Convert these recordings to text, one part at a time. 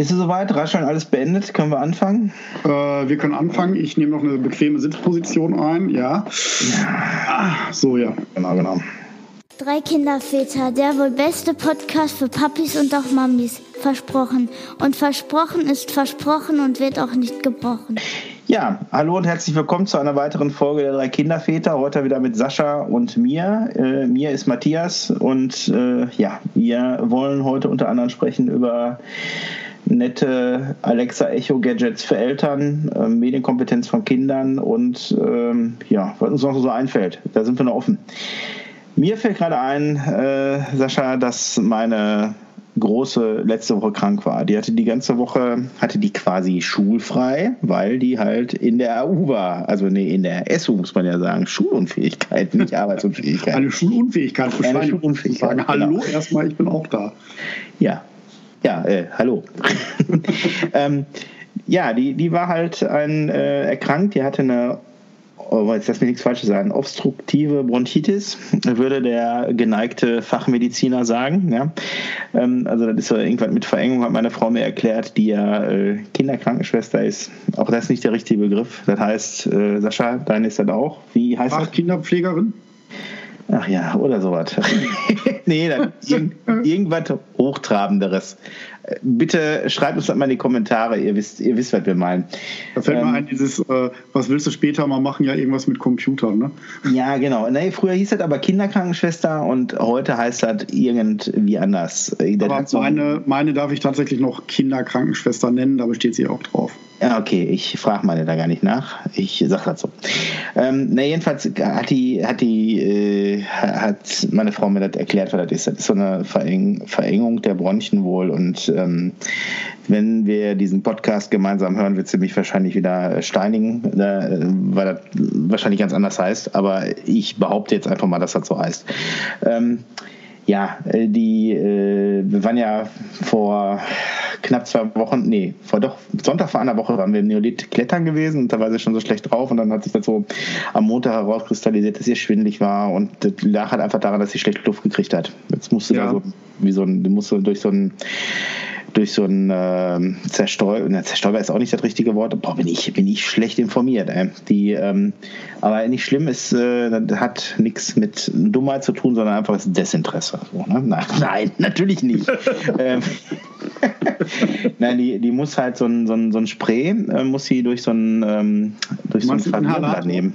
Bist du soweit? Rascheln alles beendet? Können wir anfangen? Äh, wir können anfangen. Ich nehme noch eine bequeme Sitzposition ein. Ja. Ah, so, ja. Genau, genau. Drei Kinderväter, der wohl beste Podcast für Papis und auch Mamis. Versprochen. Und versprochen ist versprochen und wird auch nicht gebrochen. Ja, hallo und herzlich willkommen zu einer weiteren Folge der drei Kinderväter. Heute wieder mit Sascha und mir. Äh, mir ist Matthias und äh, ja, wir wollen heute unter anderem sprechen über nette Alexa Echo Gadgets für Eltern, äh, Medienkompetenz von Kindern und ähm, ja, was uns noch so einfällt. Da sind wir noch offen. Mir fällt gerade ein, äh, Sascha, dass meine große letzte Woche krank war. Die hatte die ganze Woche, hatte die quasi schulfrei, weil die halt in der AU war. Also nee, in der SU muss man ja sagen. Schulunfähigkeit, nicht Arbeitsunfähigkeit. Eine Schulunfähigkeit. Eine Schulunfähigkeit. Sagen, hallo genau. erstmal, ich bin auch da. Ja, ja, äh, hallo. ähm, ja, die, die war halt ein, äh, erkrankt, die hatte eine oh, jetzt lass mich nichts Falsches sagen, obstruktive Bronchitis, würde der geneigte Fachmediziner sagen. Ja? Ähm, also das ist so irgendwas mit Verengung, hat meine Frau mir erklärt, die ja äh, Kinderkrankenschwester ist. Auch das ist nicht der richtige Begriff. Das heißt, äh, Sascha, deine ist das auch. Wie heißt Ach, das? Kinderpflegerin? Ach ja, oder sowas. nee, dann irgend, irgendwas Hochtrabenderes. Bitte schreibt uns das mal in die Kommentare, ihr wisst, ihr wisst, was wir meinen. Da fällt ähm, mir ein, dieses, äh, was willst du später mal machen, ja irgendwas mit Computern, ne? Ja, genau. Nee, früher hieß das aber Kinderkrankenschwester und heute heißt das irgendwie anders. Das aber meine, meine darf ich tatsächlich noch Kinderkrankenschwester nennen, da besteht sie auch drauf. Ja, okay, ich frage meine da gar nicht nach. Ich sag das so. Ähm, na, jedenfalls hat die, hat die, äh, hat meine Frau mir das erklärt, was das ist. Das ist so eine Vereng Verengung der Bronchien wohl. Und ähm, wenn wir diesen Podcast gemeinsam hören, wird sie mich wahrscheinlich wieder steinigen, äh, weil das wahrscheinlich ganz anders heißt. Aber ich behaupte jetzt einfach mal, dass das so heißt. Ähm, ja, äh, die, äh, wir waren ja vor knapp zwei Wochen, nee, vor doch, Sonntag vor einer Woche waren wir im Neolith klettern gewesen und da war sie schon so schlecht drauf und dann hat sich das so am Montag herauskristallisiert, dass ihr schwindlig war und das lag halt einfach daran, dass sie schlecht Luft gekriegt hat. Jetzt musste ja. da so, wie so ein, musste durch so ein durch so ein äh, Zerstäuber, Zerstäuber ist auch nicht das richtige Wort, boah, bin ich, bin ich schlecht informiert. Ey. Die, ähm, aber nicht schlimm ist, äh, hat nichts mit Dummheit zu tun, sondern einfach das Desinteresse. So, ne? nein, nein, natürlich nicht. ähm, nein, die, die muss halt so ein, so ein, so ein Spray, äh, muss sie durch so ein, ähm, durch so ein Verwirrblatt nehmen.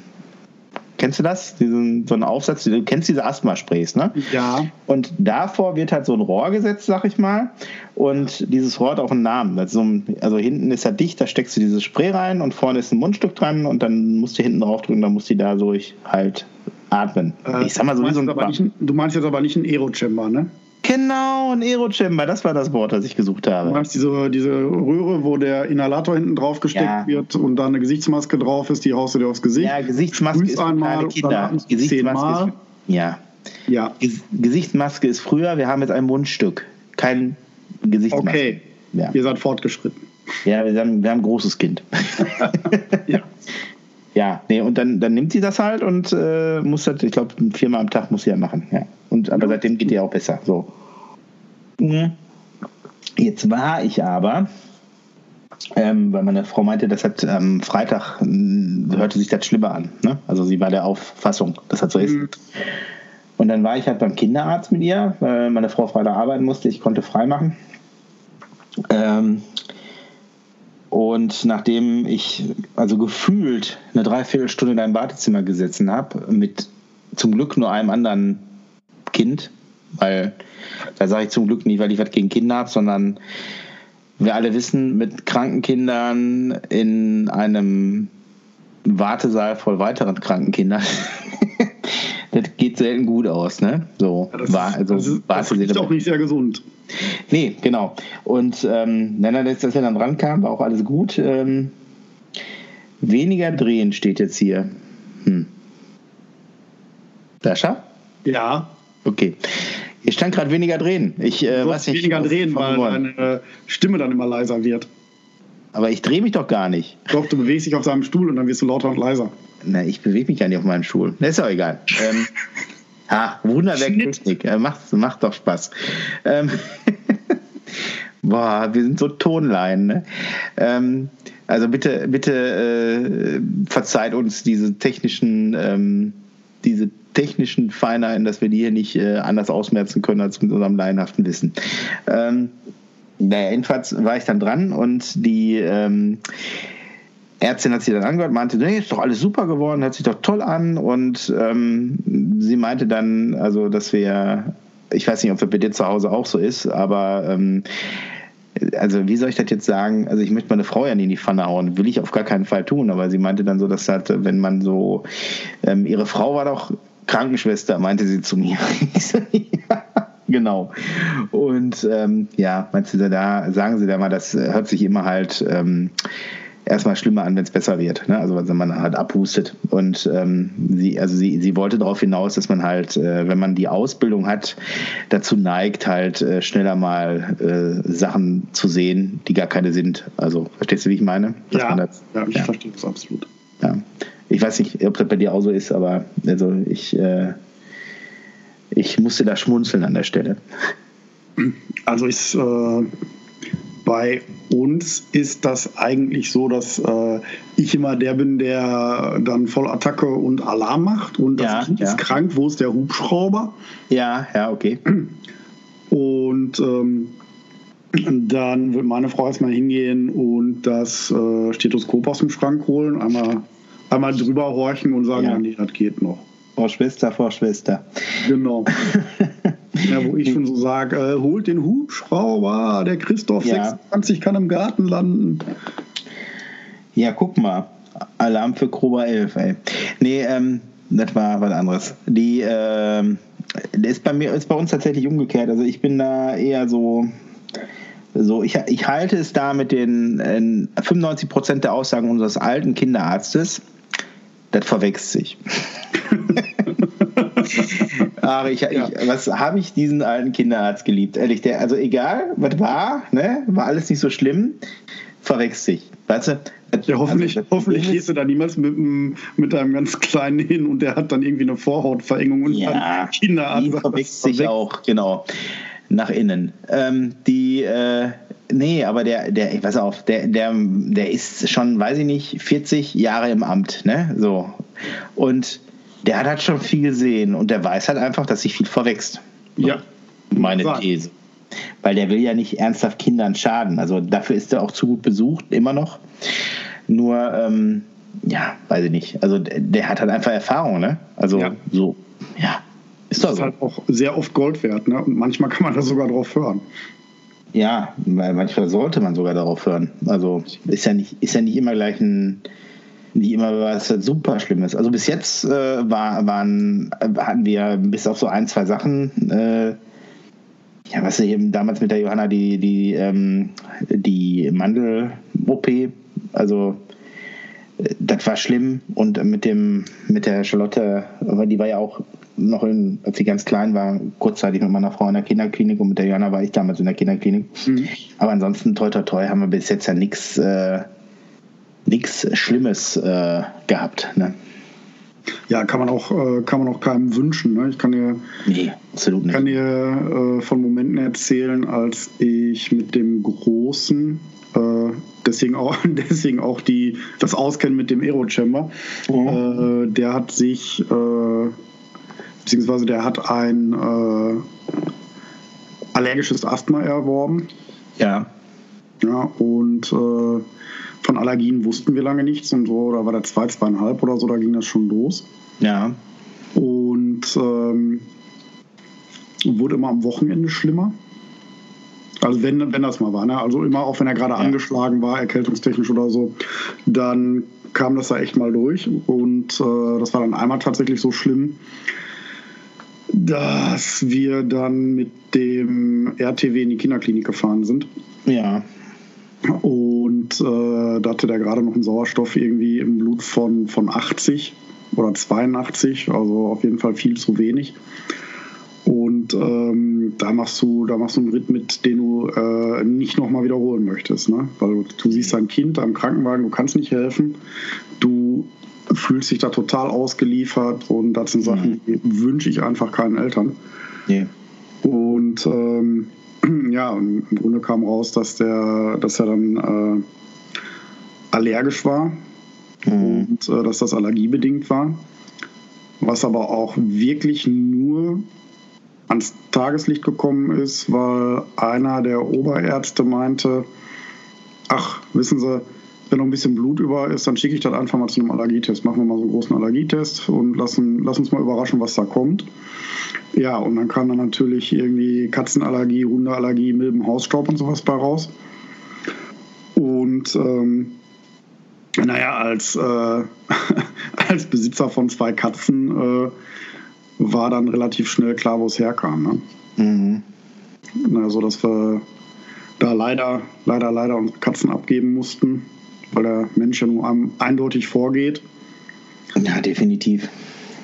Kennst du das? Diesen, so einen Aufsatz, du kennst diese Asthma-Sprays, ne? Ja. Und davor wird halt so ein Rohr gesetzt, sag ich mal. Und dieses Rohr hat auch einen Namen. Also, also hinten ist er dicht, da steckst du dieses Spray rein und vorne ist ein Mundstück dran und dann musst du hinten drauf drücken, dann musst du da so halt atmen. Äh, ich sag mal so wie so ein. Nicht, du meinst jetzt aber nicht ein Aero-Chamber, ne? Genau, ein Aero-Chamber, das war das Wort, das ich gesucht habe. Du meinst diese, diese Röhre, wo der Inhalator hinten drauf gesteckt ja. wird und da eine Gesichtsmaske drauf ist, die haust du dir aufs Gesicht. Ja, Gesichtsmaske ist kleine Kinder. Gesichtsmaske ist, ja. ja. Gesichtsmaske ist früher, wir haben jetzt ein Mundstück, kein Gesichtsmaske. Okay, ja. ihr seid fortgeschritten. Ja, wir haben, wir haben ein großes Kind. ja. Ja, nee, und dann, dann nimmt sie das halt und äh, muss das, ich glaube, viermal am Tag muss sie ja machen. Ja. Und, aber seitdem geht die auch besser. So. Mhm. Jetzt war ich aber, ähm, weil meine Frau meinte, das hat am ähm, Freitag äh, hörte sich das schlimmer an. Ne? Also sie war der Auffassung, dass das so ist. Mhm. Und dann war ich halt beim Kinderarzt mit ihr, weil meine Frau Freitag arbeiten musste, ich konnte frei machen. Ähm, und nachdem ich also gefühlt eine Dreiviertelstunde in einem Wartezimmer gesessen habe, mit zum Glück nur einem anderen Kind, weil da sage ich zum Glück nicht, weil ich was gegen Kinder habe, sondern wir alle wissen, mit kranken Kindern in einem Wartesaal voll weiteren kranken Kindern, das geht selten gut aus, ne? So, ja, das, war, also, das, ist, das ist auch nicht sehr gesund. Nee, genau. Und ähm, wenn er jetzt, dass er dann rankam, war auch alles gut. Ähm, weniger drehen steht jetzt hier. Hm. Dascha? Ja. Okay. Hier stand gerade weniger drehen. Ich äh, weiß nicht. Weniger drehen, weil deine Stimme dann immer leiser wird. Aber ich drehe mich doch gar nicht. Doch, du bewegst dich auf deinem Stuhl und dann wirst du lauter und leiser. Na, ich bewege mich ja nicht auf meinem Stuhl. Das ist auch egal. ähm, ha, Wunderwerk Technik. Äh, macht, macht doch Spaß. Ähm, Boah, wir sind so Tonlein. Ne? Ähm, also bitte, bitte äh, verzeiht uns diese technischen, ähm, diese technischen Feinheiten, dass wir die hier nicht äh, anders ausmerzen können als mit unserem laienhaften Wissen. Ähm, naja, jedenfalls war ich dann dran und die ähm, Ärztin hat sich dann angehört, meinte, nee, ist doch alles super geworden, hört sich doch toll an. Und ähm, sie meinte dann, also, dass wir, ich weiß nicht, ob das bei dir zu Hause auch so ist, aber ähm, also wie soll ich das jetzt sagen? Also ich möchte meine Frau ja nicht in die Pfanne hauen, will ich auf gar keinen Fall tun, aber sie meinte dann so, dass halt, wenn man so, ähm, ihre Frau war doch Krankenschwester, meinte sie zu mir. genau. Und ähm, ja, meinst du da, sagen sie da mal, das hört sich immer halt ähm, erstmal schlimmer an, wenn es besser wird. Ne? Also wenn man halt abhustet. Und ähm, sie, also sie, sie wollte darauf hinaus, dass man halt, äh, wenn man die Ausbildung hat, dazu neigt, halt äh, schneller mal äh, Sachen zu sehen, die gar keine sind. Also verstehst du, wie ich meine? Ja, das, ja, ich ja. verstehe das absolut. Ja. Ich weiß nicht, ob das bei dir auch so ist, aber also ich, äh, ich musste da schmunzeln an der Stelle. Also ich äh, bei uns ist das eigentlich so, dass äh, ich immer der bin, der dann voll Attacke und Alarm macht und das ja, Kind ja. ist krank, wo ist der Hubschrauber? Ja, ja, okay. Und ähm, dann wird meine Frau erstmal hingehen und das äh, Stethoskop aus dem Schrank holen, einmal, einmal drüber horchen und sagen, ja. nee, das geht noch. Frau Schwester, Frau Schwester. Genau. Ja, wo ich schon so sage, äh, holt den Hubschrauber, der Christoph ja. 26 kann im Garten landen. Ja, guck mal. Alarm für Krober 11, ey. Nee, ähm, das war was anderes. Die, ähm, ist bei mir, ist bei uns tatsächlich umgekehrt. Also ich bin da eher so, so ich, ich halte es da mit den äh, 95 Prozent der Aussagen unseres alten Kinderarztes. Das verwechselt sich. Ach, ich, ja. ich, was habe ich diesen alten Kinderarzt geliebt? Ehrlich, der, also egal, was war, ne, war alles nicht so schlimm, verwechselt sich. Weißt du? Ja, hoffentlich, also, hoffentlich gehst du da niemals mit, mit einem ganz kleinen hin und der hat dann irgendwie eine Vorhautverengung und ja, dann Kinderarzt. Die verwechselt sich auch, genau, nach innen. Ähm, die, äh, nee, aber der, der, ich weiß auch, der, der, der ist schon, weiß ich nicht, 40 Jahre im Amt, ne, so. Und der hat halt schon viel gesehen und der weiß halt einfach, dass sich viel verwächst. Ja. Meine These. Weil der will ja nicht ernsthaft Kindern schaden. Also dafür ist er auch zu gut besucht, immer noch. Nur, ähm, ja, weiß ich nicht. Also der hat halt einfach Erfahrung, ne? Also ja. so, ja. Ist das ist so. halt auch sehr oft Gold wert, ne? Und manchmal kann man da sogar drauf hören. Ja, weil manchmal sollte man sogar darauf hören. Also ist ja nicht, ist ja nicht immer gleich ein die immer was super Schlimmes. Also bis jetzt äh, war, waren, hatten wir bis auf so ein, zwei Sachen, äh, ja, was eben damals mit der Johanna die, die, ähm, die Mandel-OP, also äh, das war schlimm und mit dem mit der Charlotte, die war ja auch noch in, als sie ganz klein war, kurzzeitig mit meiner Frau in der Kinderklinik und mit der Johanna war ich damals in der Kinderklinik. Mhm. Aber ansonsten toi toi toi haben wir bis jetzt ja nichts äh, nichts Schlimmes äh, gehabt. Ne? Ja, kann man auch, äh, kann man auch keinem wünschen. Ne? Ich kann dir, nee, absolut nicht. kann dir äh, von Momenten erzählen, als ich mit dem Großen, äh, deswegen auch, deswegen auch die, das Auskennen mit dem Aerochamber, mhm. der hat sich, äh, beziehungsweise der hat ein äh, allergisches Asthma erworben. Ja. Ja, und von Allergien wussten wir lange nichts und so, da war der zwei, zweieinhalb oder so, da ging das schon los. Ja. Und ähm, wurde immer am Wochenende schlimmer. Also wenn, wenn das mal war, ne? also immer auch wenn er gerade ja. angeschlagen war, erkältungstechnisch oder so, dann kam das da echt mal durch und äh, das war dann einmal tatsächlich so schlimm, dass wir dann mit dem RTW in die Kinderklinik gefahren sind. Ja. Und äh, da hatte der gerade noch einen Sauerstoff irgendwie im Blut von, von 80 oder 82, also auf jeden Fall viel zu wenig. Und ähm, da machst du, da machst du einen Ritt mit, den du äh, nicht nochmal wiederholen möchtest. Ne? Weil du, du siehst ein Kind am Krankenwagen, du kannst nicht helfen. Du fühlst dich da total ausgeliefert und das sind Sachen, mhm. die wünsche ich einfach keinen Eltern. Nee. Und ähm, Ja, und im Grunde kam raus, dass der, dass er dann äh, allergisch war mhm. und äh, dass das allergiebedingt war. Was aber auch wirklich nur ans Tageslicht gekommen ist, weil einer der Oberärzte meinte, ach, wissen Sie, wenn noch ein bisschen Blut über ist, dann schicke ich das einfach mal zu einem Allergietest. Machen wir mal so einen großen Allergietest und lassen, lass uns mal überraschen, was da kommt. Ja, und dann kam dann natürlich irgendwie Katzenallergie, Hundeallergie, Milben, Hausstaub und sowas bei raus. Und ähm, naja, als, äh, als Besitzer von zwei Katzen äh, war dann relativ schnell klar, wo es herkam. Ne? Mhm. Also, dass wir da leider, leider, leider unsere Katzen abgeben mussten weil der Mensch ja nur eindeutig vorgeht. Ja, definitiv.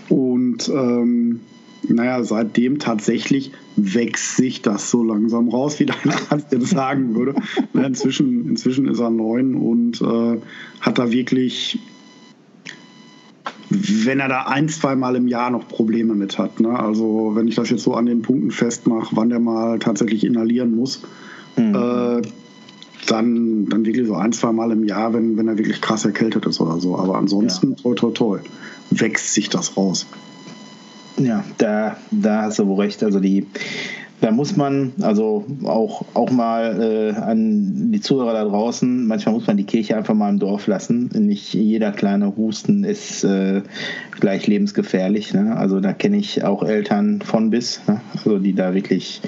Und ähm, naja, seitdem tatsächlich wächst sich das so langsam raus, wie dein Arzt jetzt sagen würde. inzwischen, inzwischen ist er neun und äh, hat da wirklich, wenn er da ein, zwei Mal im Jahr noch Probleme mit hat. Ne? Also wenn ich das jetzt so an den Punkten festmache, wann der mal tatsächlich inhalieren muss, mhm. äh, dann, dann wirklich so ein, zwei Mal im Jahr, wenn, wenn er wirklich krass erkältet ist oder so. Aber ansonsten, ja. toi, toi, toi, wächst sich das raus. Ja, da, da hast du wohl recht. Also die, da muss man also auch, auch mal äh, an die Zuhörer da draußen, manchmal muss man die Kirche einfach mal im Dorf lassen. Nicht jeder kleine Husten ist äh, gleich lebensgefährlich. Ne? Also da kenne ich auch Eltern von bis, ne? also die da wirklich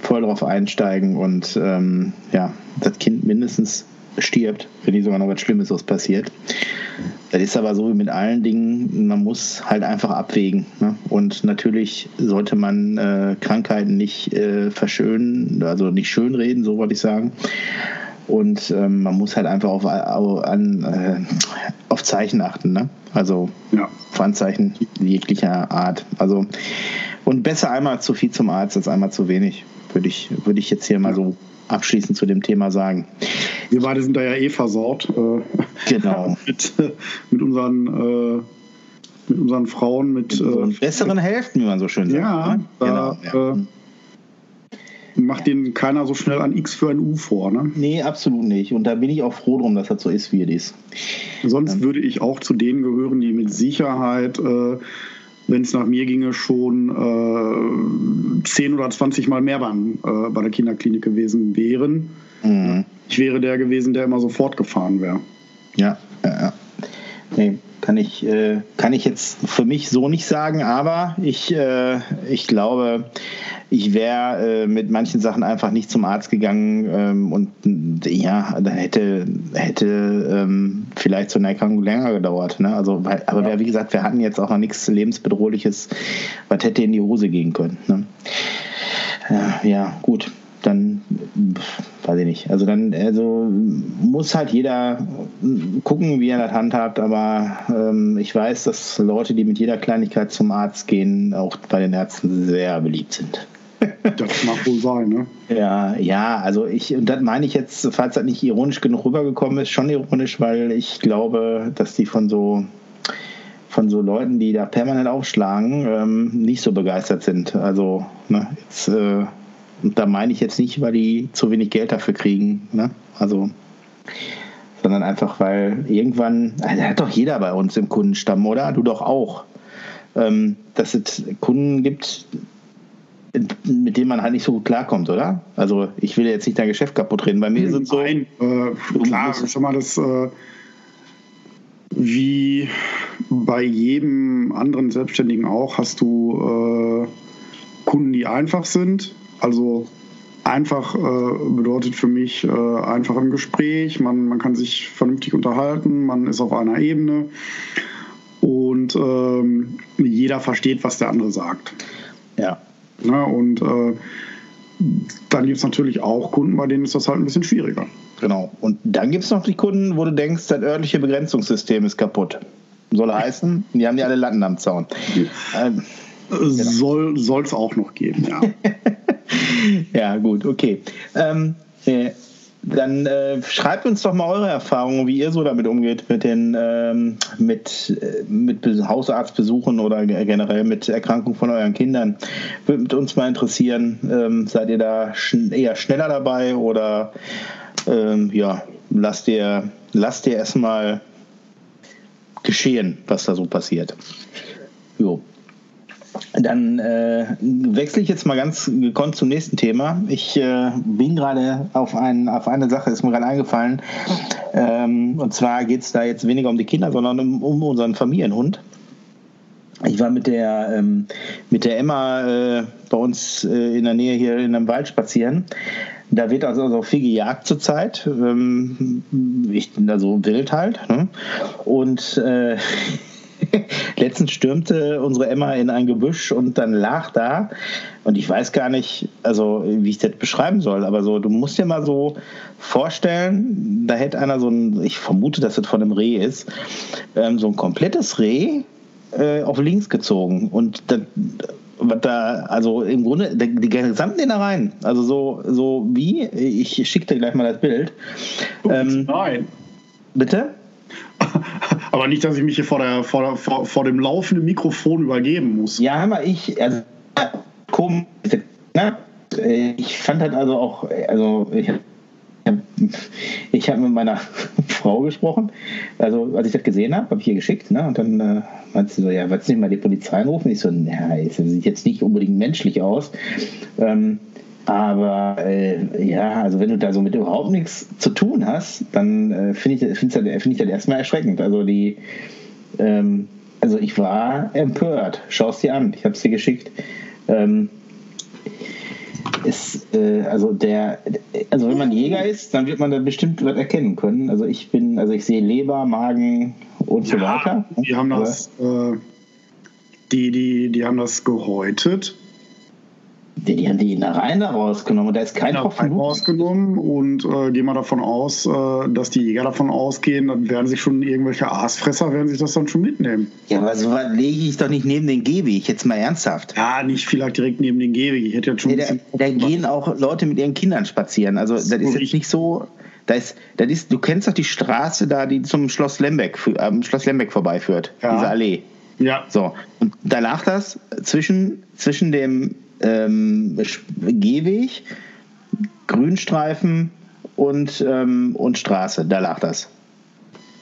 voll drauf einsteigen und ähm, ja, das Kind mindestens stirbt, wenn nicht sogar noch was Schlimmes was passiert. Das ist aber so wie mit allen Dingen, man muss halt einfach abwägen. Ne? Und natürlich sollte man äh, Krankheiten nicht äh, verschönen, also nicht schönreden, so wollte ich sagen. Und ähm, man muss halt einfach auf, an, äh, auf Zeichen achten. Ne? Also ja. Pfandzeichen jeglicher Art. Also und besser einmal zu viel zum Arzt als einmal zu wenig, würde ich, würde ich jetzt hier mal so abschließend zu dem Thema sagen. Wir beide sind da ja eh versaut. Äh, genau. mit, mit, unseren, äh, mit unseren Frauen, mit. mit äh, besseren Hälften, wie man so schön sagt. Ja, ne? da, genau, ja. macht denen keiner so schnell ein X für ein U vor, ne? Nee, absolut nicht. Und da bin ich auch froh drum, dass das so ist, wie es ist. Sonst ähm. würde ich auch zu denen gehören, die mit Sicherheit äh, wenn es nach mir ginge, schon äh, 10 oder 20 Mal mehr beim, äh, bei der Kinderklinik gewesen wären. Mhm. Ich wäre der gewesen, der immer sofort gefahren wäre. Ja, ja, ja. Nee, kann ich, äh, kann ich jetzt für mich so nicht sagen, aber ich, äh, ich glaube, ich wäre äh, mit manchen Sachen einfach nicht zum Arzt gegangen ähm, und ja, dann hätte, hätte ähm, vielleicht so eine Erkrankung länger gedauert. Ne? Also, weil, aber ja. wie gesagt, wir hatten jetzt auch noch nichts lebensbedrohliches, was hätte in die Hose gehen können. Ne? Ja, ja, gut dann weiß ich nicht. Also dann also muss halt jeder gucken, wie er das handhabt, aber ähm, ich weiß, dass Leute, die mit jeder Kleinigkeit zum Arzt gehen, auch bei den Ärzten sehr beliebt sind. Das mag wohl sein, ne? Ja, ja, also ich, und das meine ich jetzt, falls das nicht ironisch genug rübergekommen ist, schon ironisch, weil ich glaube, dass die von so von so Leuten, die da permanent aufschlagen, ähm, nicht so begeistert sind. Also, ne, jetzt äh, da meine ich jetzt nicht, weil die zu wenig Geld dafür kriegen. Ne? Also, sondern einfach, weil irgendwann, also hat doch jeder bei uns im Kundenstamm, oder? Du doch auch. Ähm, dass es Kunden gibt, mit denen man halt nicht so gut klarkommt, oder? Also ich will jetzt nicht dein Geschäft kaputt reden. Bei mir ist es so. Nein, äh, klar, schon mal das äh, wie bei jedem anderen Selbstständigen auch, hast du äh, Kunden, die einfach sind also einfach äh, bedeutet für mich äh, einfach im Gespräch, man, man kann sich vernünftig unterhalten, man ist auf einer Ebene und ähm, jeder versteht, was der andere sagt. Ja. Na, und äh, dann gibt es natürlich auch Kunden, bei denen ist das halt ein bisschen schwieriger. Genau. Und dann gibt es noch die Kunden, wo du denkst, das örtliche Begrenzungssystem ist kaputt. Soll heißen, die haben die alle Latten am Zaun. Ähm, genau. Soll es auch noch geben, ja. ja, gut, okay. Ähm, äh, dann äh, schreibt uns doch mal eure Erfahrungen, wie ihr so damit umgeht, mit den ähm, mit, äh, mit Hausarztbesuchen oder generell mit Erkrankungen von euren Kindern. Würde uns mal interessieren, ähm, seid ihr da schn eher schneller dabei oder ähm, ja, lasst ihr, lasst ihr erstmal geschehen, was da so passiert. Jo. Dann äh, wechsle ich jetzt mal ganz gekonnt zum nächsten Thema. Ich äh, bin gerade auf, ein, auf eine Sache, ist mir gerade eingefallen. Ähm, und zwar geht es da jetzt weniger um die Kinder, sondern um, um unseren Familienhund. Ich war mit der, ähm, mit der Emma äh, bei uns äh, in der Nähe hier in einem Wald spazieren. Da wird also auch viel gejagt zurzeit. Ähm, ich, also wild halt. Ne? Und äh, letztens stürmte unsere Emma in ein Gebüsch und dann lag da. Und ich weiß gar nicht, also wie ich das beschreiben soll, aber so, du musst dir mal so vorstellen, da hätte einer so ein, ich vermute, dass das von einem Reh ist, ähm, so ein komplettes Reh äh, auf links gezogen. Und das, was da, also im Grunde, die gesamten Innereien, also so, so wie, ich schicke dir gleich mal das Bild. Oh, ähm, nein. Bitte? Aber nicht, dass ich mich hier vor, der, vor, vor, vor dem laufenden Mikrofon übergeben muss. Ja, mal, ich, also, komisch, ne? ich fand halt also auch, also ich habe ich habe mit meiner Frau gesprochen, also als ich das gesehen habe, habe ich ihr geschickt, ne? Und dann äh, meinte sie so, ja, willst du nicht mal die Polizei rufen? Ich so, ja, das sieht jetzt nicht unbedingt menschlich aus. Ähm, aber äh, ja, also wenn du da so mit überhaupt nichts zu tun hast, dann äh, finde ich, find ich, find ich das erstmal erschreckend. Also die, ähm, also ich war empört. Schau es dir an, ich habe es dir geschickt. Ähm, ist, äh, also der, also wenn man Jäger ist, dann wird man da bestimmt was erkennen können. Also ich bin, also ich sehe Leber, Magen und ja, so weiter. Die haben das, äh, die, die, die haben das gehäutet die, die haben die Innereien da rausgenommen und da ist kein Tropfen Blut. rausgenommen und äh, gehen wir davon aus, äh, dass die Jäger davon ausgehen, dann werden sich schon irgendwelche Aasfresser, werden sich das dann schon mitnehmen. Ja, aber so was lege ich doch nicht neben den Gehweg, jetzt mal ernsthaft. Ja, nicht vielleicht direkt neben den Gehweg. Ich hätte jetzt schon nee, da, da gehen auch Leute mit ihren Kindern spazieren. Also das, das ist jetzt nicht so. Da ist, das ist, du kennst doch die Straße da, die zum Schloss Lembeck, am Schloss Lembeck vorbeiführt, ja. diese Allee. Ja. So. Und da lag das zwischen, zwischen dem ähm, Gehweg, Grünstreifen und, ähm, und Straße. Da lag das.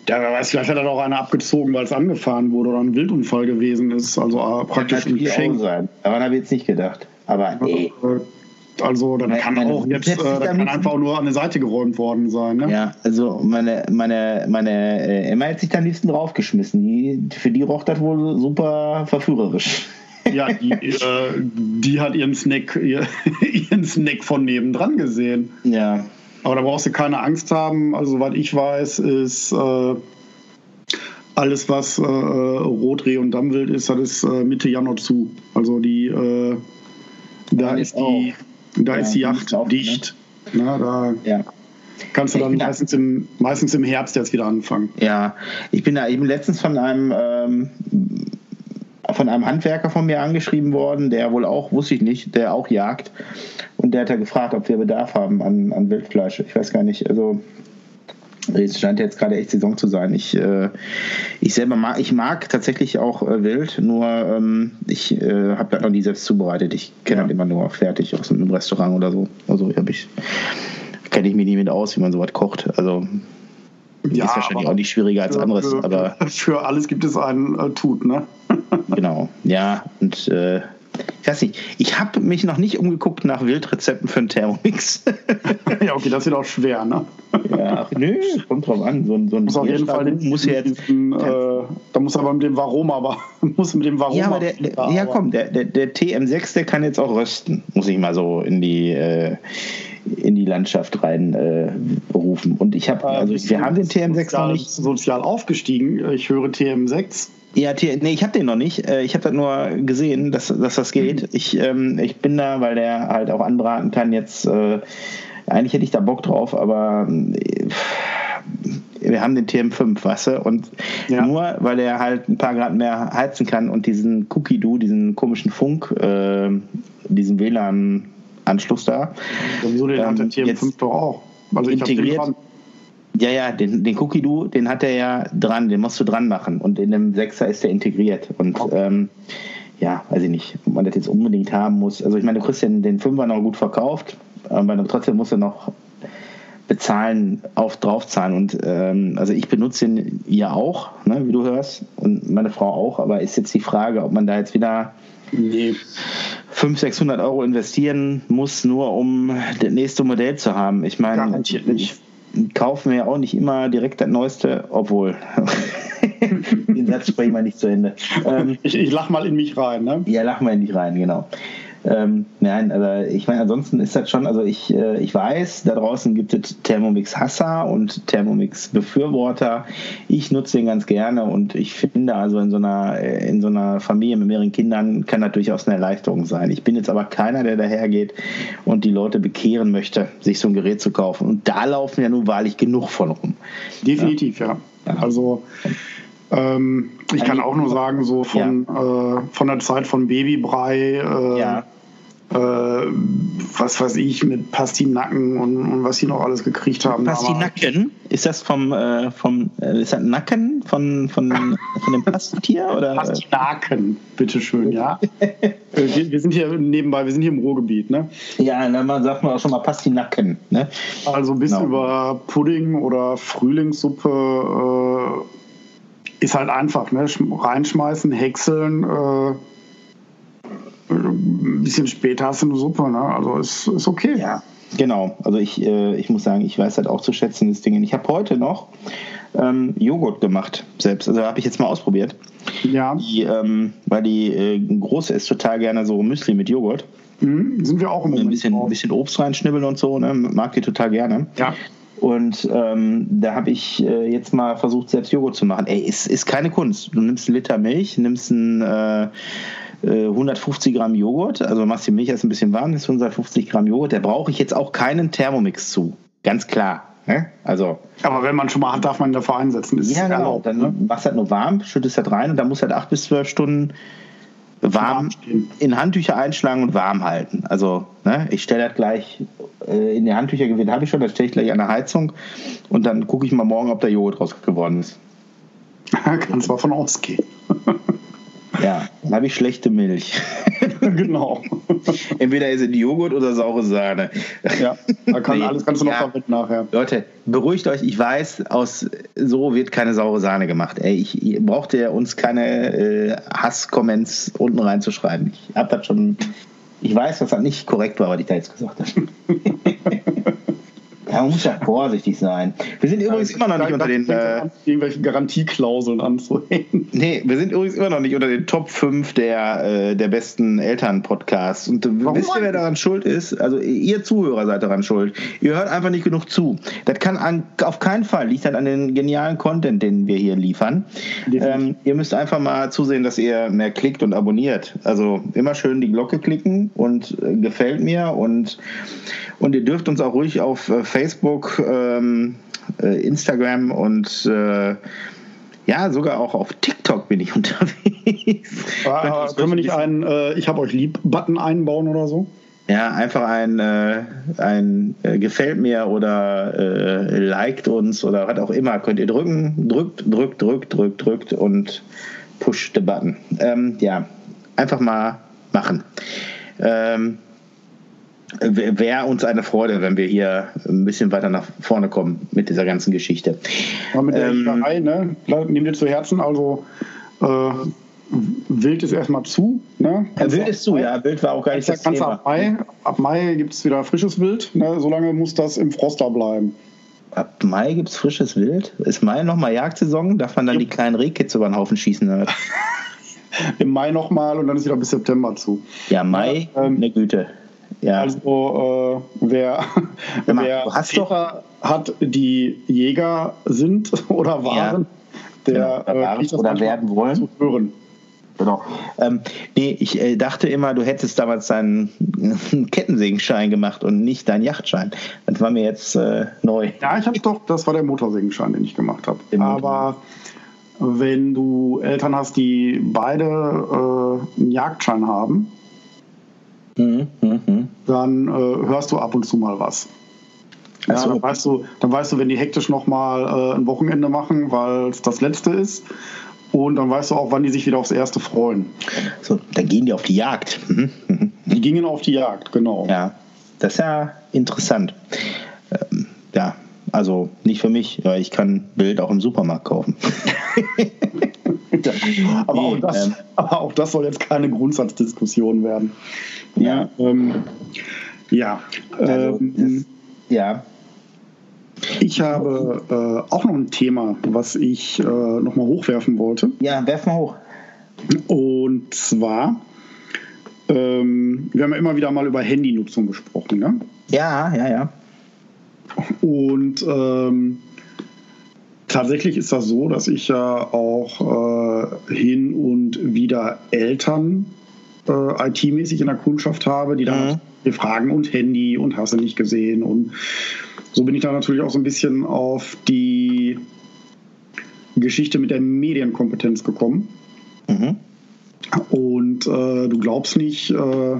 Ja, wer weiß, vielleicht hat er doch einer abgezogen, weil es angefahren wurde oder ein Wildunfall gewesen ist. Also äh, praktisch ein Geschenk. Sein. Daran habe ich jetzt nicht gedacht. Aber nee. Also das kann auch jetzt, äh, das kann einfach nur an der Seite geräumt worden sein. Ne? Ja, also meine, meine, meine äh, Emma hat sich da am liebsten draufgeschmissen. Die, für die roch das wohl super verführerisch. Ja, die, äh, die hat ihren Snack, ihren Snack von nebendran gesehen. Ja. Aber da brauchst du keine Angst haben. Also, was ich weiß, ist äh, alles, was äh, Rotreh und Dammwild ist, das ist äh, Mitte Januar zu. Also, die, äh, da, ist die, da ja, ist die Yacht dicht. Ne? Na, da ja. kannst du dann meistens im, meistens im Herbst jetzt wieder anfangen. Ja, ich bin da eben letztens von einem ähm, von einem Handwerker von mir angeschrieben worden, der wohl auch, wusste ich nicht, der auch jagt. Und der hat ja gefragt, ob wir Bedarf haben an, an Wildfleisch. Ich weiß gar nicht, also es scheint jetzt gerade echt Saison zu sein. Ich, äh, ich selber mag, ich mag tatsächlich auch äh, Wild, nur ähm, ich äh, habe das noch nie selbst zubereitet. Ich kenne ja. das immer nur fertig aus einem Restaurant oder so. Also habe ich kenne ich mich nie mit aus, wie man sowas kocht. Also ja, ist wahrscheinlich auch nicht schwieriger als anderes. Für, aber für alles gibt es einen äh, Tut, ne? genau, ja. Und äh, ich weiß nicht, ich habe mich noch nicht umgeguckt nach Wildrezepten für einen Thermomix. ja, okay, das wird auch schwer, ne? ja, nö, kommt drauf an. So, so ein muss auf jeden Fall den, muss jetzt, diesen, äh, da muss aber mit dem Warum aber muss mit dem Warum ja, aber der, der, ja komm, der, der, der TM6, der kann jetzt auch rösten, muss ich mal so in die äh, in die Landschaft rein äh. Und ich habe, also wir haben den TM6 sozial, noch nicht. Sozial aufgestiegen. Ich höre TM6. Ja, nee, ich habe den noch nicht. Äh, ich habe das nur gesehen, dass, dass das geht. Mhm. Ich, ähm, ich bin da, weil der halt auch anbraten kann, jetzt. Äh, eigentlich hätte ich da Bock drauf, aber äh, wir haben den TM5, weißt du? Und ja. nur weil er halt ein paar Grad mehr heizen kann und diesen Cookie-Do, diesen komischen Funk, äh, diesen WLAN Anschluss da. Wieso den ähm, hat der TM5 doch auch? Also integriert. Ja, ja, den, den Cookie Do, den hat er ja dran, den musst du dran machen. Und in dem Sechser ist der integriert. Und okay. ähm, ja, weiß ich nicht, ob man das jetzt unbedingt haben muss. Also ich meine, du kriegst den, den Fünfer noch gut verkauft, aber trotzdem musst du noch bezahlen, auf draufzahlen. Und ähm, also ich benutze ihn ja auch, ne, wie du hörst, und meine Frau auch, aber ist jetzt die Frage, ob man da jetzt wieder nee. 500, 600 Euro investieren muss, nur um das nächste Modell zu haben. Ich meine, ich kaufe mir ja auch nicht immer direkt das Neueste, obwohl. Den Satz spreche ich mal nicht zu Ende. Ähm, ich, ich lach mal in mich rein, ne? Ja, lach mal in dich rein, genau. Ähm, nein, aber ich meine, ansonsten ist das schon, also ich, äh, ich weiß, da draußen gibt es Thermomix Hasser und Thermomix Befürworter. Ich nutze den ganz gerne und ich finde also in so einer, äh, in so einer Familie mit mehreren Kindern kann das durchaus eine Erleichterung sein. Ich bin jetzt aber keiner, der dahergeht und die Leute bekehren möchte, sich so ein Gerät zu kaufen. Und da laufen ja nun wahrlich genug von rum. Definitiv, ja. ja. Also ähm, ich kann auch nur sagen, so von, ja. äh, von der Zeit von Babybrei, äh, ja äh, was weiß ich, mit Pastinaken und, und, was sie noch alles gekriegt haben. Pastinaken? Ist das vom, äh, vom äh, ist das Nacken von, von, von dem Pastitier? Oder? Pastinaken, bitteschön, ja. Äh, wir, wir, sind hier nebenbei, wir sind hier im Ruhrgebiet, ne? Ja, dann sagt man auch schon mal Pastinaken, ne? Also ein bisschen genau. über Pudding oder Frühlingssuppe äh, ist halt einfach, ne? Reinschmeißen, häckseln, äh, ein bisschen später hast du eine Suppe, ne? Also ist, ist okay. Ja, genau. Also ich, äh, ich muss sagen, ich weiß halt auch zu schätzen, das Ding. Ich habe heute noch ähm, Joghurt gemacht selbst. Also habe ich jetzt mal ausprobiert. Ja. Die, ähm, weil die äh, Große isst total gerne so Müsli mit Joghurt. Mhm, sind wir auch immer. Ein bisschen, ein bisschen Obst reinschnibbeln und so, ne? Mag die total gerne. Ja. Und ähm, da habe ich äh, jetzt mal versucht, selbst Joghurt zu machen. Ey, ist, ist keine Kunst. Du nimmst einen Liter Milch, nimmst einen äh, 150 äh, Gramm Joghurt, also machst die Milch erst ein bisschen warm, ist 150 Gramm Joghurt, da brauche ich jetzt auch keinen Thermomix zu. Ganz klar. Ne? Also, Aber wenn man schon mal hat, darf man ihn dafür einsetzen. Ist ja, genau. Erlaubt, dann ne? machst du halt nur warm, schüttest halt rein und dann muss halt acht bis zwölf Stunden warm in Handtücher einschlagen und warm halten. Also ne, ich stelle das gleich äh, in die Handtücher gewählt, habe ich schon, das stelle ich gleich an der Heizung und dann gucke ich mal morgen, ob der Joghurt raus geworden ist. Kannst du davon ausgehen. Ja, dann habe ich schlechte Milch. genau. Entweder ist es Joghurt oder saure Sahne. Ja, da kann nee, alles kannst du noch ja. verwenden nachher. Leute, beruhigt euch. Ich weiß, aus so wird keine saure Sahne gemacht. Ey, ich brauchte ja uns keine äh, Hasscomments unten reinzuschreiben. Ich habe das schon. Ich weiß, dass das nicht korrekt war, was ich da jetzt gesagt habe. Ja, man muss ja vorsichtig sein. Wir sind übrigens immer noch nicht unter den. Äh, irgendwelche Garantieklauseln anzuhängen. Nee, wir sind übrigens immer noch nicht unter den Top 5 der, äh, der besten Elternpodcasts. Und Warum wisst ihr, wer daran schuld ist? Also, ihr Zuhörer seid daran schuld. Ihr hört einfach nicht genug zu. Das kann an, auf keinen Fall, liegt halt an den genialen Content, den wir hier liefern. Ähm, ihr müsst einfach mal zusehen, dass ihr mehr klickt und abonniert. Also, immer schön die Glocke klicken und äh, gefällt mir und und ihr dürft uns auch ruhig auf äh, Facebook, ähm, äh, Instagram und äh, ja, sogar auch auf TikTok bin ich unterwegs. Ah, können wir nicht einen äh, Ich habe euch lieb-Button einbauen oder so? Ja, einfach ein, äh, ein äh, Gefällt mir oder äh, liked uns oder was auch immer. Könnt ihr drücken, drückt, drückt, drückt, drückt, drückt und push the button. Ähm, ja, einfach mal machen. Ähm, wäre uns eine Freude, wenn wir hier ein bisschen weiter nach vorne kommen mit dieser ganzen Geschichte. Ja, mit der ähm, Icherei, ne? Nimm dir zu Herzen, also äh, Wild ist erstmal zu. Ne? Ja, Wild ist zu, ja. Wild war auch gar nicht das Thema. Ab Mai, ab Mai gibt es wieder frisches Wild. Ne? Solange muss das im Froster bleiben. Ab Mai gibt es frisches Wild? Ist Mai nochmal Jagdsaison? Darf man dann ja. die kleinen Rehkitze über den Haufen schießen? Im Mai nochmal und dann ist wieder bis September zu. Ja, Mai, ja, ähm, eine Güte. Ja. Also äh, wer, mal, wer Väter hat, die Jäger sind oder waren, ja. der genau, waren äh, oder werden wollen. Zu hören. Genau. Ähm, nee, ich äh, dachte immer, du hättest damals deinen Kettensägenschein gemacht und nicht deinen Yachtschein. Das war mir jetzt äh, neu. Ja, ich habe doch, das war der Motorsägenschein, den ich gemacht habe. Aber wenn du Eltern hast, die beide äh, einen Jagdschein haben, mhm, mh, mh dann äh, hörst du ab und zu mal was. Ja, so. dann, weißt du, dann weißt du, wenn die hektisch nochmal äh, ein Wochenende machen, weil es das letzte ist. Und dann weißt du auch, wann die sich wieder aufs erste freuen. So, dann gehen die auf die Jagd. Mhm. Die gingen auf die Jagd, genau. Ja, das ist ja interessant. Ähm, ja, also nicht für mich, weil ich kann Bild auch im Supermarkt kaufen. aber, nee, auch das, ähm, aber, auch das, soll jetzt keine Grundsatzdiskussion werden. Ja, ähm, ja. Also, ähm, ja. Ich habe äh, auch noch ein Thema, was ich äh, nochmal hochwerfen wollte. Ja, werf mal hoch. Und zwar, ähm, wir haben ja immer wieder mal über Handynutzung gesprochen, ne? Ja, ja, ja. Und ähm, tatsächlich ist das so, dass ich ja auch äh, hin und wieder Eltern äh, IT-mäßig in der Kundschaft habe, die dann mhm. fragen und Handy und hast du nicht gesehen. Und so bin ich da natürlich auch so ein bisschen auf die Geschichte mit der Medienkompetenz gekommen. Mhm. Und äh, du glaubst nicht, äh,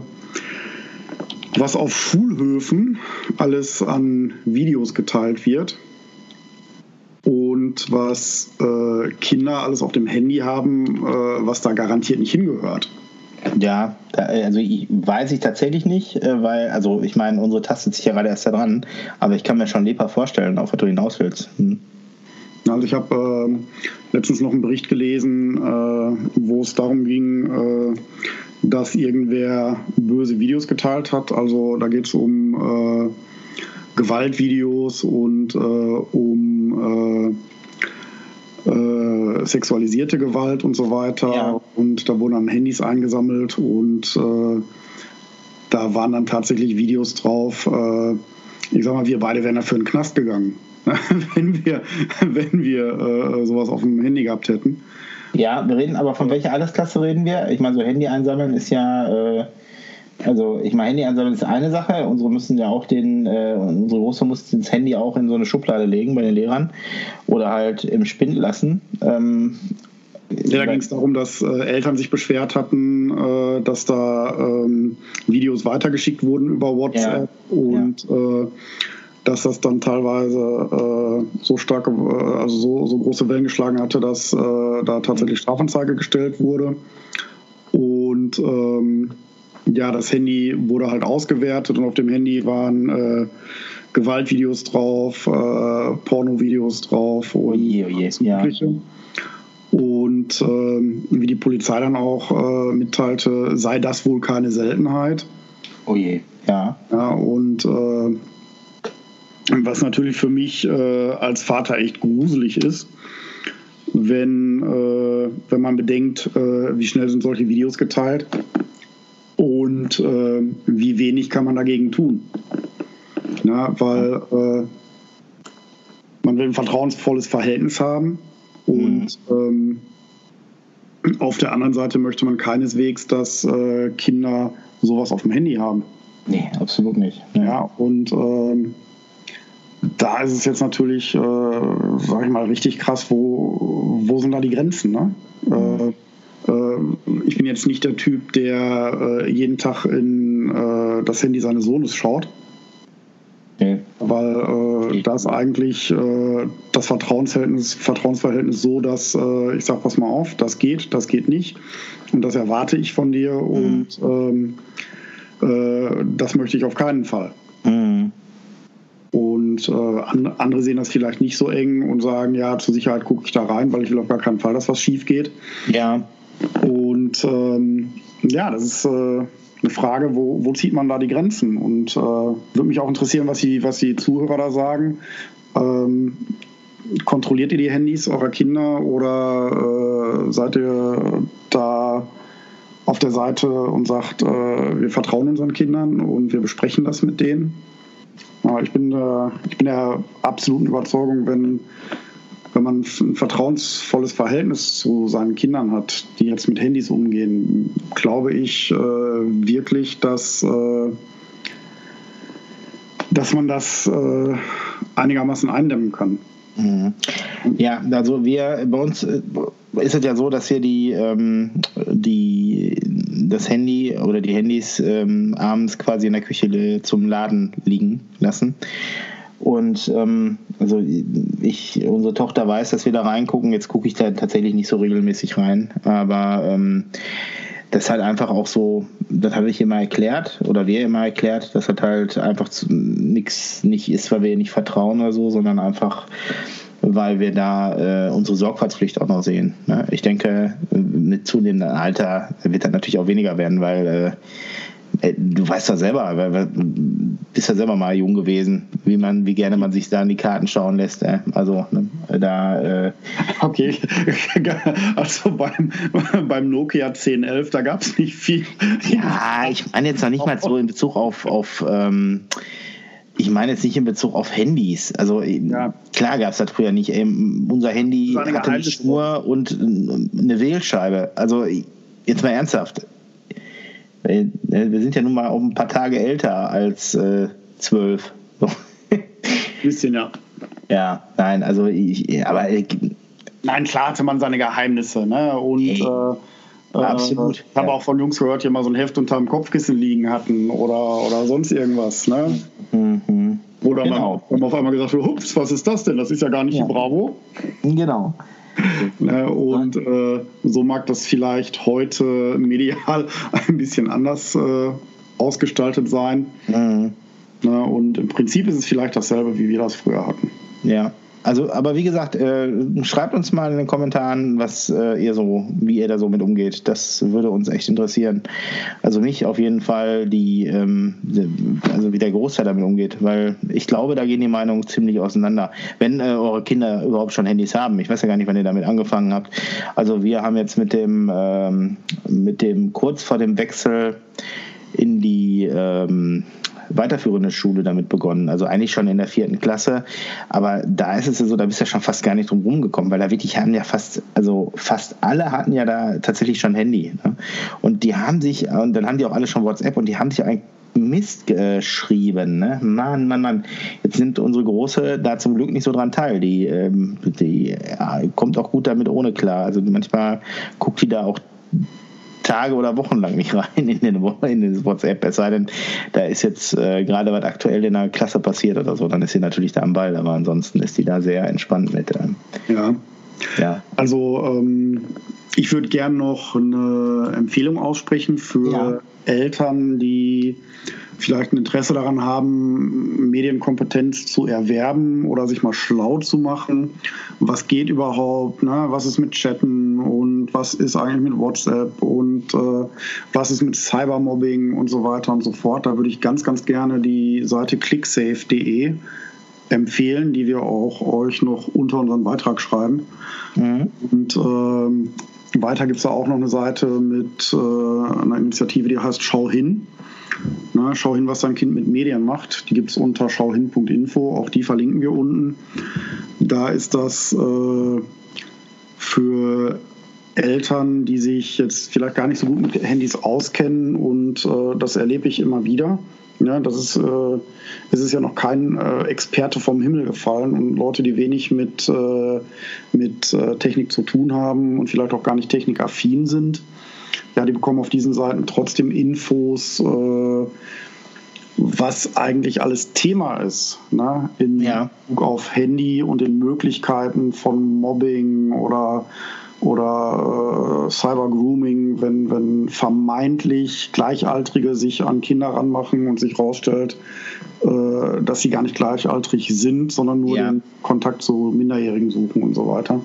was auf Schulhöfen alles an Videos geteilt wird und was äh, Kinder alles auf dem Handy haben, äh, was da garantiert nicht hingehört. Ja, also ich, weiß ich tatsächlich nicht, äh, weil, also ich meine, unsere tastet sich ja gerade erst da dran, aber ich kann mir schon lebhaft vorstellen, auf was du hinaus willst. Hm. Also ich habe äh, letztens noch einen Bericht gelesen, äh, wo es darum ging, äh, dass irgendwer böse Videos geteilt hat. Also da geht es um Gewaltvideos und äh, um äh, sexualisierte Gewalt und so weiter. Ja. Und da wurden dann Handys eingesammelt und äh, da waren dann tatsächlich Videos drauf. Äh, ich sag mal, wir beide wären dafür in den Knast gegangen, wenn wir, wenn wir äh, sowas auf dem Handy gehabt hätten. Ja, wir reden aber von welcher Altersklasse reden wir? Ich meine, so Handy einsammeln ist ja äh, also ich meine, Handy einsammeln ist eine Sache. Unsere müssen ja auch den, äh, unsere Große musste das Handy auch in so eine Schublade legen bei den Lehrern oder halt im Spind lassen. Ähm, ja, da ging es darum, dass äh, Eltern sich beschwert hatten, äh, dass da ähm, Videos weitergeschickt wurden über WhatsApp ja. und ja. Äh, dass das dann teilweise äh, so starke, äh, also so, so, große Wellen geschlagen hatte, dass da tatsächlich Strafanzeige gestellt wurde. Und ähm, ja, das Handy wurde halt ausgewertet und auf dem Handy waren äh, Gewaltvideos drauf, äh, Pornovideos drauf und oje, oje, ja. Und äh, wie die Polizei dann auch äh, mitteilte, sei das wohl keine Seltenheit. Oh je, ja. Ja, und äh, was natürlich für mich äh, als Vater echt gruselig ist, wenn, äh, wenn man bedenkt, äh, wie schnell sind solche Videos geteilt und äh, wie wenig kann man dagegen tun. Na, weil äh, man will ein vertrauensvolles Verhältnis haben und mhm. ähm, auf der anderen Seite möchte man keineswegs, dass äh, Kinder sowas auf dem Handy haben. Nee, absolut nicht. Ja, ja und ähm, da ist es jetzt natürlich, äh, sag ich mal, richtig krass, wo, wo sind da die Grenzen? Ne? Mhm. Äh, äh, ich bin jetzt nicht der Typ, der äh, jeden Tag in äh, das Handy seines Sohnes schaut. Okay. Weil äh, da ist eigentlich äh, das Vertrauensverhältnis, Vertrauensverhältnis so, dass äh, ich sage, pass mal auf, das geht, das geht nicht. Und das erwarte ich von dir mhm. und ähm, äh, das möchte ich auf keinen Fall. Mhm. Und andere sehen das vielleicht nicht so eng und sagen, ja, zur Sicherheit gucke ich da rein, weil ich will auf gar keinen Fall, dass was schief geht. Ja. Und ähm, ja, das ist äh, eine Frage, wo, wo zieht man da die Grenzen? Und äh, würde mich auch interessieren, was die, was die Zuhörer da sagen. Ähm, kontrolliert ihr die Handys eurer Kinder oder äh, seid ihr da auf der Seite und sagt, äh, wir vertrauen unseren Kindern und wir besprechen das mit denen? Ich, bin, äh, ich bin der absoluten Überzeugung, wenn wenn man ein vertrauensvolles Verhältnis zu seinen Kindern hat, die jetzt mit Handys umgehen, glaube ich äh, wirklich, dass, äh, dass man das äh, einigermaßen eindämmen kann. Mhm. Ja, also wir bei uns äh, ist es ja so, dass wir die, ähm, die das Handy oder die Handys ähm, abends quasi in der Küche zum Laden liegen lassen. Und ähm, also ich, unsere Tochter weiß, dass wir da reingucken. Jetzt gucke ich da tatsächlich nicht so regelmäßig rein. Aber ähm, das halt einfach auch so, das habe ich immer erklärt oder wir immer erklärt, dass das halt einfach nichts nicht ist, weil wir ihr nicht vertrauen oder so, sondern einfach weil wir da äh, unsere Sorgfaltspflicht auch noch sehen. Ne? Ich denke, mit zunehmendem Alter wird das natürlich auch weniger werden, weil äh, äh, du weißt doch selber, bist ja selber mal jung gewesen, wie man, wie gerne man sich da in die Karten schauen lässt. Äh. Also ne, da. Äh okay, also beim, beim Nokia 1011, da gab es nicht viel. Ja, ich meine jetzt noch nicht mal so in Bezug auf, auf ähm, ich meine jetzt nicht in Bezug auf Handys. Also ja. klar gab es das früher nicht. Ähm, unser Handy hatte eine Schnur und eine Wählscheibe. Also jetzt mal ernsthaft. Äh, wir sind ja nun mal auch ein paar Tage älter als äh, zwölf. Bisschen, ja. Ja, nein, also ich, aber. Äh, nein, klar hatte man seine Geheimnisse, ne? Und. Hey. Äh, Absolut. ich habe ja. auch von Jungs gehört, die mal so ein Heft unter dem Kopfkissen liegen hatten oder, oder sonst irgendwas. Ne? Mhm. Oder genau. man, man auf einmal gesagt hat, hups, was ist das denn? Das ist ja gar nicht ja. die Bravo. Genau. Ne, und äh, so mag das vielleicht heute medial ein bisschen anders äh, ausgestaltet sein. Mhm. Ne, und im Prinzip ist es vielleicht dasselbe, wie wir das früher hatten. Ja. Also, aber wie gesagt, äh, schreibt uns mal in den Kommentaren, was äh, ihr so, wie ihr da so mit umgeht. Das würde uns echt interessieren. Also mich auf jeden Fall, die, ähm, also wie der Großteil damit umgeht, weil ich glaube, da gehen die Meinungen ziemlich auseinander. Wenn äh, eure Kinder überhaupt schon Handys haben, ich weiß ja gar nicht, wann ihr damit angefangen habt. Also wir haben jetzt mit dem, ähm, mit dem kurz vor dem Wechsel in die ähm, weiterführende Schule damit begonnen. Also eigentlich schon in der vierten Klasse. Aber da ist es ja so, da bist du ja schon fast gar nicht drum rumgekommen, weil da wirklich haben ja fast, also fast alle hatten ja da tatsächlich schon Handy. Ne? Und die haben sich, und dann haben die auch alle schon WhatsApp und die haben sich eigentlich Mist geschrieben. Ne? Mann, Mann, Mann. Jetzt nimmt unsere Große da zum Glück nicht so dran teil. Die, ähm, die ja, kommt auch gut damit ohne klar. Also manchmal guckt die da auch Tage oder Wochen lang nicht rein in, den, in den WhatsApp. Es sei denn, da ist jetzt äh, gerade was aktuell in der Klasse passiert oder so, dann ist sie natürlich da am Ball, aber ansonsten ist die da sehr entspannt mit. Ähm, ja. Ja. Also ähm, ich würde gerne noch eine Empfehlung aussprechen für ja. Eltern, die vielleicht ein Interesse daran haben, Medienkompetenz zu erwerben oder sich mal schlau zu machen. Was geht überhaupt? Ne? Was ist mit Chatten und was ist eigentlich mit WhatsApp und äh, was ist mit Cybermobbing und so weiter und so fort. Da würde ich ganz, ganz gerne die Seite clicksafe.de empfehlen, die wir auch euch noch unter unseren Beitrag schreiben. Mhm. Und ähm, weiter gibt es da auch noch eine Seite mit äh, einer Initiative, die heißt Schau hin. Na, schau hin, was dein Kind mit Medien macht. Die gibt es unter schauhin.info. Auch die verlinken wir unten. Da ist das äh, für Eltern, die sich jetzt vielleicht gar nicht so gut mit Handys auskennen und äh, das erlebe ich immer wieder. Ja, das ist, äh, es ist ja noch kein äh, Experte vom Himmel gefallen und Leute, die wenig mit, äh, mit äh, Technik zu tun haben und vielleicht auch gar nicht technikaffin sind, ja, die bekommen auf diesen Seiten trotzdem Infos, äh, was eigentlich alles Thema ist, ne? in ja. Bezug auf Handy und den Möglichkeiten von Mobbing oder oder äh, Cyber-Grooming, wenn, wenn vermeintlich Gleichaltrige sich an Kinder ranmachen und sich rausstellt, äh, dass sie gar nicht gleichaltrig sind, sondern nur ja. den Kontakt zu Minderjährigen suchen und so weiter.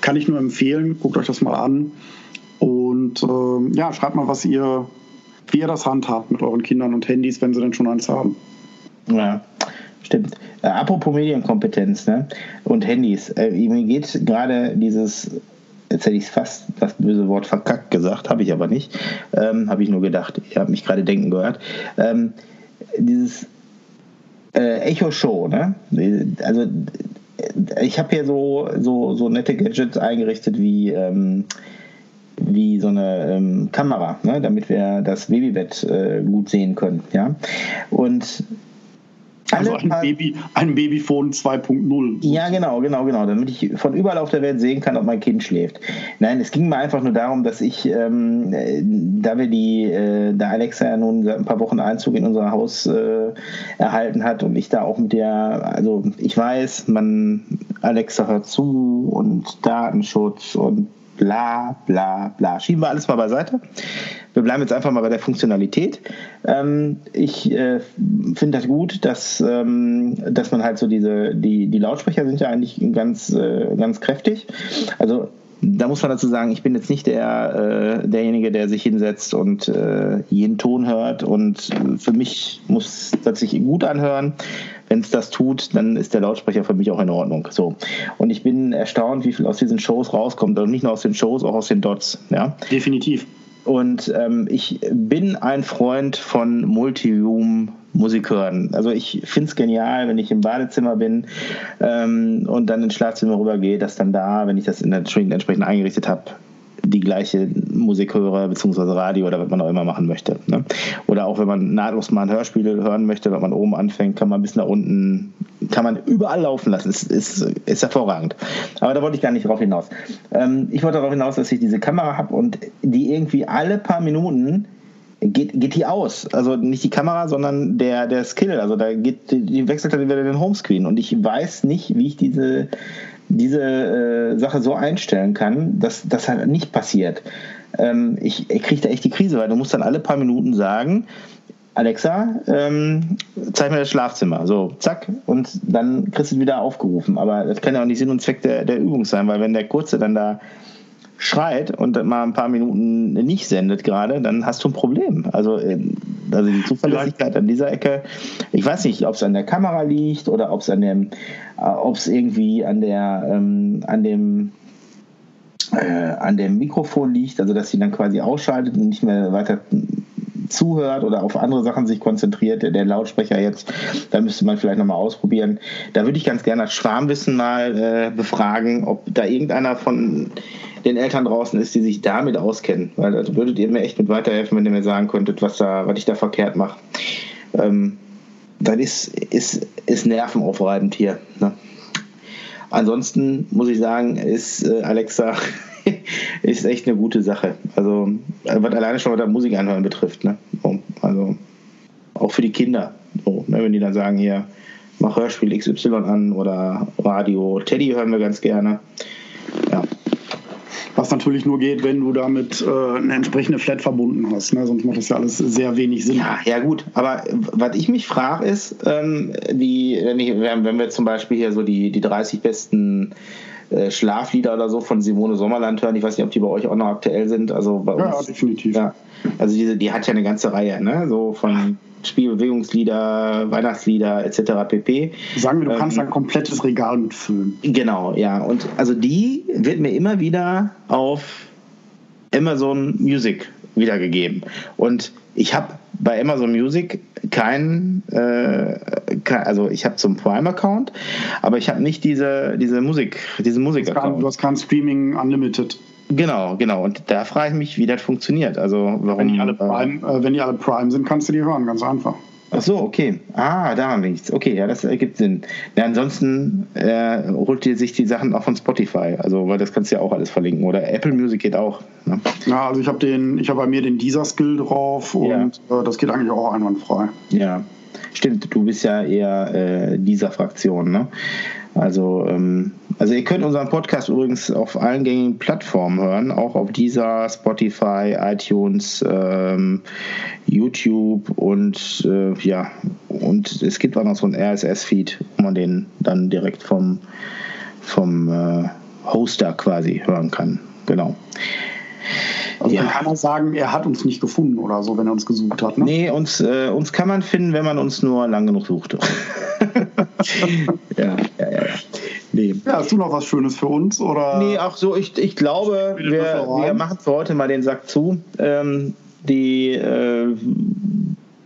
Kann ich nur empfehlen, guckt euch das mal an. Und äh, ja, schreibt mal, was ihr, wie ihr das handhabt mit euren Kindern und Handys, wenn sie denn schon eins haben. Ja, stimmt. Äh, apropos Medienkompetenz ne? und Handys. Äh, mir geht gerade dieses, jetzt hätte ich fast das böse Wort verkackt gesagt, habe ich aber nicht. Ähm, habe ich nur gedacht. Ihr habt mich gerade denken gehört. Ähm, dieses äh, Echo Show, ne? Also ich habe hier so, so, so nette Gadgets eingerichtet wie ähm, wie so eine ähm, Kamera, ne, damit wir das Babybett äh, gut sehen können. Ja? Und Also ein, Baby, ein Babyphone 2.0. Ja, genau, genau, genau. Damit ich von überall auf der Welt sehen kann, ob mein Kind schläft. Nein, es ging mir einfach nur darum, dass ich, ähm, da wir die, äh, da Alexa ja nun seit ein paar Wochen Einzug in unser Haus äh, erhalten hat und ich da auch mit der, also ich weiß, man, Alexa hört zu und Datenschutz und bla bla bla. Schieben wir alles mal beiseite. Wir bleiben jetzt einfach mal bei der Funktionalität. Ähm, ich äh, finde das gut, dass, ähm, dass man halt so diese, die, die Lautsprecher sind ja eigentlich ganz, äh, ganz kräftig. Also da muss man dazu sagen, ich bin jetzt nicht der, äh, derjenige, der sich hinsetzt und äh, jeden Ton hört. Und für mich muss das sich gut anhören. Wenn es das tut, dann ist der Lautsprecher für mich auch in Ordnung. So. Und ich bin erstaunt, wie viel aus diesen Shows rauskommt. Und nicht nur aus den Shows, auch aus den Dots. Ja? Definitiv. Und ähm, ich bin ein Freund von Multiroom Musik hören. Also ich finde es genial, wenn ich im Badezimmer bin ähm, und dann ins Schlafzimmer rübergehe, dass dann da, wenn ich das Screen entsprechend eingerichtet habe, die gleiche Musik höre, beziehungsweise Radio oder was man auch immer machen möchte. Ne? Oder auch wenn man nahtlos mal ein Hörspiel hören möchte, wenn man oben anfängt, kann man bis nach unten, kann man überall laufen lassen. Ist, ist, ist hervorragend. Aber da wollte ich gar nicht drauf hinaus. Ähm, ich wollte darauf hinaus, dass ich diese Kamera habe und die irgendwie alle paar Minuten geht, geht die aus. Also nicht die Kamera, sondern der, der Skill. Also da geht, die wechselt dann wieder den Homescreen. Und ich weiß nicht, wie ich diese, diese äh, Sache so einstellen kann, dass das halt nicht passiert. Ähm, ich ich kriege da echt die Krise, weil du musst dann alle paar Minuten sagen, Alexa, ähm, zeig mir das Schlafzimmer. So, zack, und dann kriegst du wieder aufgerufen. Aber das kann ja auch nicht Sinn und Zweck der, der Übung sein, weil wenn der Kurze dann da schreit und mal ein paar Minuten nicht sendet gerade, dann hast du ein Problem. Also, äh, also die Zuverlässigkeit an dieser Ecke, ich weiß nicht, ob es an der Kamera liegt oder ob es an dem, äh, ob es irgendwie an der, ähm, an dem äh, an dem Mikrofon liegt, also dass sie dann quasi ausschaltet und nicht mehr weiter zuhört oder auf andere Sachen sich konzentriert, der Lautsprecher jetzt, da müsste man vielleicht nochmal ausprobieren. Da würde ich ganz gerne das Schwarmwissen mal äh, befragen, ob da irgendeiner von den Eltern draußen ist, die sich damit auskennen. Weil da würdet ihr mir echt mit weiterhelfen, wenn ihr mir sagen könntet, was, da, was ich da verkehrt mache. Ähm, das ist, ist, ist nervenaufreibend hier. Ne? Ansonsten muss ich sagen, ist äh, Alexa ist echt eine gute Sache. Also, was alleine schon was Musik anhören betrifft. Ne? Also, auch für die Kinder. So, ne? Wenn die dann sagen, hier, mach Hörspiel XY an oder Radio. Teddy hören wir ganz gerne. Ja, was natürlich nur geht, wenn du damit äh, eine entsprechende Flat verbunden hast. Ne? Sonst macht das ja alles sehr wenig Sinn. Ja, ja gut. Aber was ich mich frage ist, ähm, die, wenn, ich, wenn wir zum Beispiel hier so die, die 30 besten äh, Schlaflieder oder so von Simone Sommerland hören. Ich weiß nicht, ob die bei euch auch noch aktuell sind. Also bei uns, ja, definitiv. Ja, also diese, die hat ja eine ganze Reihe, ne? So von Spielbewegungslieder, Weihnachtslieder etc. pp. Sagen wir, du kannst ähm, ein komplettes Regal mitfüllen. Genau, ja. Und also die wird mir immer wieder auf Amazon Music wiedergegeben. Und ich habe bei Amazon Music keinen, äh, kein, also ich habe zum Prime-Account, aber ich habe nicht diese, diese Musik, diesen Musik-Account. Du hast kein Streaming Unlimited. Genau, genau. Und da frage ich mich, wie das funktioniert. Also warum. Wenn die alle Prime, äh, wenn die alle Prime sind, kannst du die hören, ganz einfach. Ach so, okay. Ah, da haben wir nichts. Okay, ja, das ergibt Sinn. Ja, ansonsten äh, holt ihr sich die Sachen auch von Spotify, also weil das kannst du ja auch alles verlinken. Oder Apple Music geht auch. Ne? Ja, also ich habe den, ich habe bei mir den Deezer Skill drauf und ja. äh, das geht eigentlich auch einwandfrei. Ja, stimmt. Du bist ja eher äh, dieser Fraktion, ne? Also, ähm, also ihr könnt unseren Podcast übrigens auf allen gängigen Plattformen hören, auch auf dieser, Spotify, iTunes, ähm, YouTube und äh, ja, und es gibt auch noch so einen RSS-Feed, wo man den dann direkt vom, vom äh, Hoster quasi hören kann. Genau. Also ja. kann man sagen, er hat uns nicht gefunden oder so, wenn er uns gesucht hat. Ne? Nee, uns, äh, uns kann man finden, wenn man uns nur lang genug sucht. ja, ja, ja. Nee. Ja, hast du noch was Schönes für uns? Oder? Nee, auch so, ich, ich glaube, wir, wir machen für heute mal den Sack zu. Ähm, die, äh,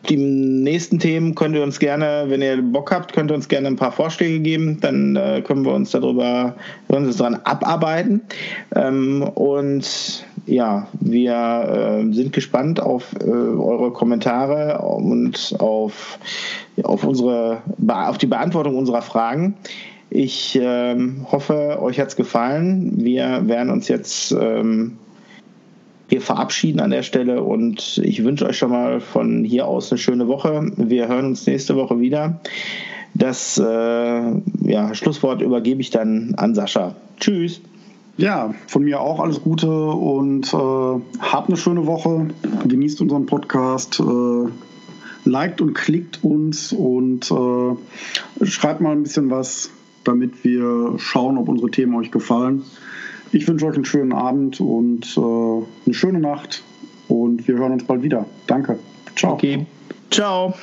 die nächsten Themen könnt ihr uns gerne, wenn ihr Bock habt, könnt ihr uns gerne ein paar Vorschläge geben. Dann äh, können wir uns darüber, können wir uns daran abarbeiten. Ähm, und ja, wir äh, sind gespannt auf äh, eure Kommentare und auf, auf, unsere, auf die Beantwortung unserer Fragen. Ich ähm, hoffe, euch hat es gefallen. Wir werden uns jetzt ähm, hier verabschieden an der Stelle und ich wünsche euch schon mal von hier aus eine schöne Woche. Wir hören uns nächste Woche wieder. Das äh, ja, Schlusswort übergebe ich dann an Sascha. Tschüss. Ja, von mir auch alles Gute und äh, habt eine schöne Woche. Genießt unseren Podcast. Äh, liked und klickt uns und äh, schreibt mal ein bisschen was, damit wir schauen, ob unsere Themen euch gefallen. Ich wünsche euch einen schönen Abend und äh, eine schöne Nacht und wir hören uns bald wieder. Danke. Ciao. Okay. Ciao.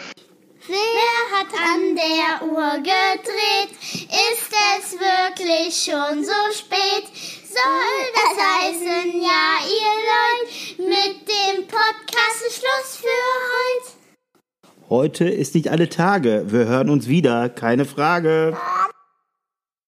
Wer hat an der Uhr gedreht? Ist es wirklich schon so spät? Soll das heißen, ja, ihr Leute, mit dem Podcast ist Schluss für heute? Heute ist nicht alle Tage. Wir hören uns wieder, keine Frage.